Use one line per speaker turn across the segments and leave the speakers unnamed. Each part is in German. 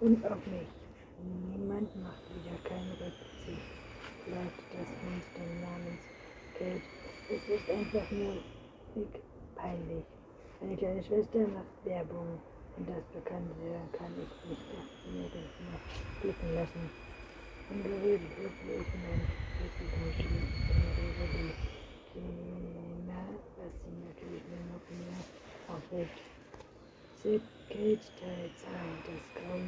Und auf mich. Niemand macht wieder keinen Rückzug. Bleibt das Monster namens Kate. Es ist einfach nur peinlich. Meine kleine Schwester macht Werbung. Und das Bekannte kann ich nicht nirgends mehr blicken lassen. Ungerührt blickte ich mein Publikumslied über die Thema, was sie natürlich nur noch mehr aufregt. Sid Kate Teil 2, das zurück.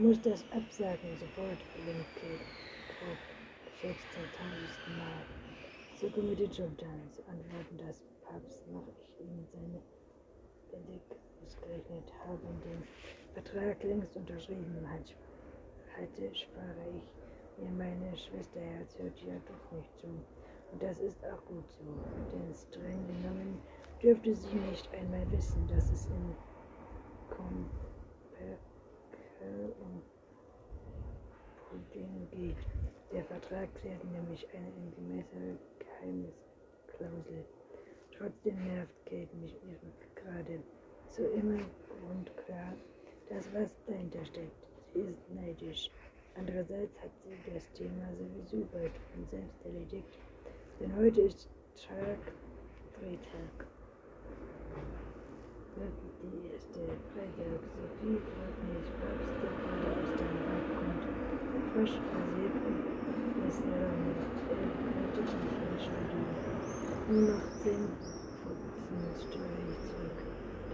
Du musst das absagen, sofort, gewinnt Kate. Grob, geschätzt zum tausendsten Mal. Zucke mit den zu antworten das Papst, mache ich ihm seine Benedikt ausgerechnet, habe den Vertrag längst unterschrieben, halt hatte, spare ich mir meine Schwesterherz hört ja doch nicht zu. Und das ist auch gut so, denn streng genommen dürfte sie nicht einmal wissen, dass es in Comperkel um Pudding geht. Der Vertrag klärt nämlich eine angemessene Geheimnisklausel. Trotzdem nervt Kate mich gerade so immer und klar, das was dahinter steckt. Sie ist neidisch. Andererseits hat sie das Thema sowieso bald von selbst erledigt, denn heute ist Tag Freitag. Die erste Freitag. Sophie freut mich, Papst, der gerade aus dem Bad kommt. Frisch rasiert ist er sich im Studio. Nur noch zehn störe ich zurück.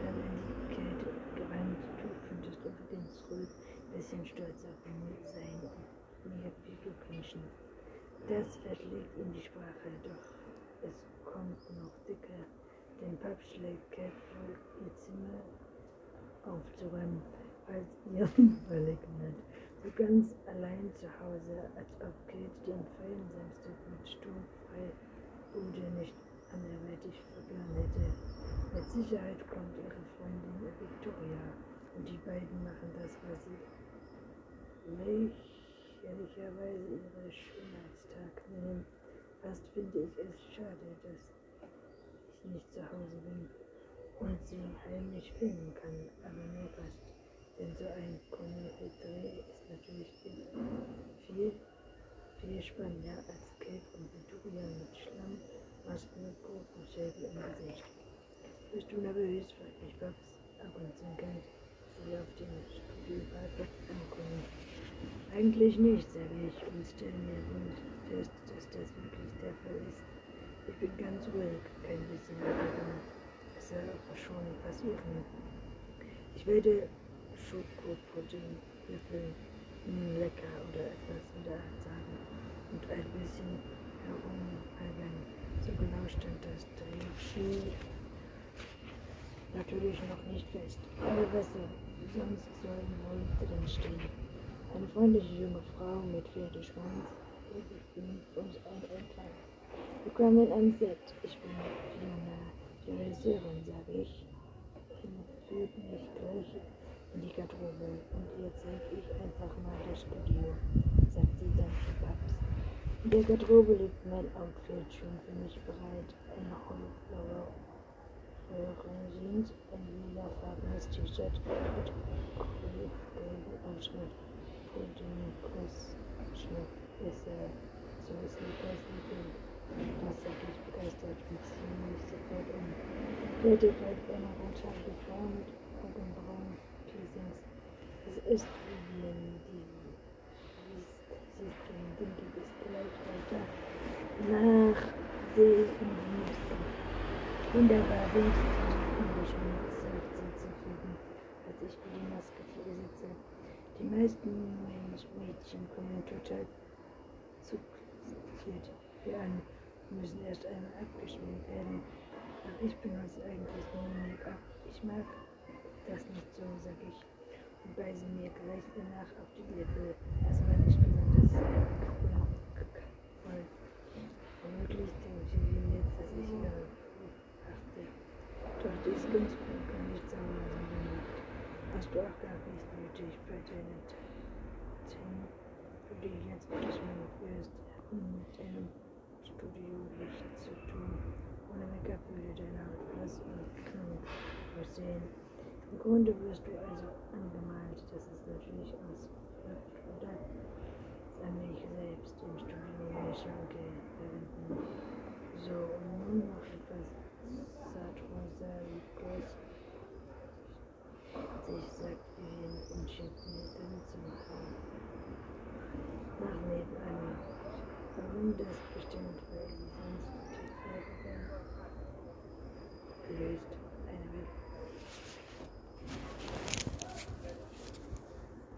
Dann in die Kälte gerannt. Du könntest übrigens ruhig bisschen stolz auf sein mir beglückwünschen. Das verlegt in die Sprache, doch es kommt noch dicker. Den vor, ihr Zimmer aufzuräumen, als ihr völlig nett. So ganz allein zu Hause, als ob Kate den feinen Samstag mit sturmfrei Bude nicht anderweitig verloren hätte. Mit Sicherheit kommt ihre Freundin Victoria und die beiden machen das, was sie lächerlicherweise ihre Schönheitstag nennen. Fast finde ich es schade, dass nicht zu Hause bin und sie heimlich filmen kann, aber mir passt. Denn so ein Dreh ist natürlich viel, viel spannender als Kate und Victoria mit Schlamm, Masken und Gurkenschädel im Gesicht. Bist du nervös? fragt mich Babs ab und zu kennt sie auf dem Studioparkplatz ankommen. Eigentlich nicht, sage ich und stelle mir fest, dass das wirklich der Fall ist. Ich bin ganz ruhig, kein bisschen ergeben. Es soll aber schon passieren. Ich werde Schokopudding löffeln, mm, lecker oder etwas in der Art sagen und ein bisschen herumalbern. So genau stand das Drehbuch natürlich noch nicht fest. Aber besser, sonst sollen wohl drin stehen. Eine freundliche junge Frau mit Pferdeschwanz beginnt uns ein Empfang. Willkommen am Set. Ich bin Fiona, die Regisseurin, sage ich. Führt mich gleich in die Garderobe und ihr zeige ich einfach mal das Studio, sagt sie dann zu Babs. In der Garderobe liegt mein Outfit schon für mich bereit. Eine hellblaue Jeans, ein lilafarbenes T-Shirt mit gelben Ausschnitt und den Kussschmuck ist er so Sneakers und Pink. Das sag ich begeistert und ziehe mich sofort um. Käthe folgt eine rothaarige Frau mit Augenbrauen Piercings. Es ist Vivian, die siehst du, denke ich, ist gleich weiter nach dem nächsten. Wunderbar, wenigstens ungeschminkt, sagt sie zufrieden, als ich mir die Maske vorsetze. Die meisten Mädchen kommen total zuckiert hier an müssen erst einmal abgeschminkt werden. Ach, ich benutze eigentlich nur Make-up. Ich mag das nicht so, sag ich und beiße mir gleich danach auf die Lippe. Das war nicht besonders voll. Womöglich denkt sie jetzt, dass ich ihre achte. Doch dies ganz gut kann nicht sein, sondern nicht. Hast du auch gar nicht nötig bei deinen Themen, für die jetzt geschminkt wirst, mit einem Studiolicht zu tun. Ohne Make-up würde deine Haut blass und krank aussehen. Im Grunde wirst du also angemalt. It is Christian uh, for uh, reasons to take care of anyway.